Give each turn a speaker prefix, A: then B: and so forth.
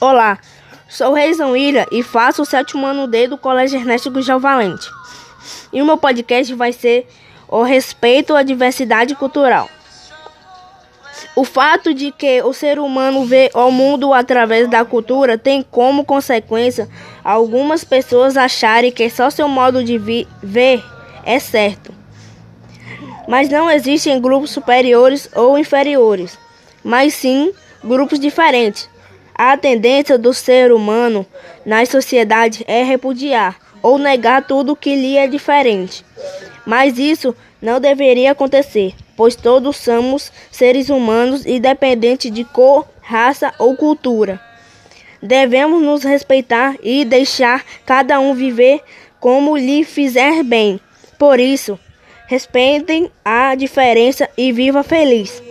A: Olá, sou Reison William e faço o sétimo ano D do Colégio Ernesto Gugel Valente. E o meu podcast vai ser o respeito à diversidade cultural. O fato de que o ser humano vê o mundo através da cultura tem como consequência algumas pessoas acharem que só seu modo de ver é certo. Mas não existem grupos superiores ou inferiores, mas sim grupos diferentes. A tendência do ser humano nas sociedades é repudiar ou negar tudo que lhe é diferente. Mas isso não deveria acontecer, pois todos somos seres humanos independente de cor, raça ou cultura. Devemos nos respeitar e deixar cada um viver como lhe fizer bem. Por isso, respeitem a diferença e viva feliz.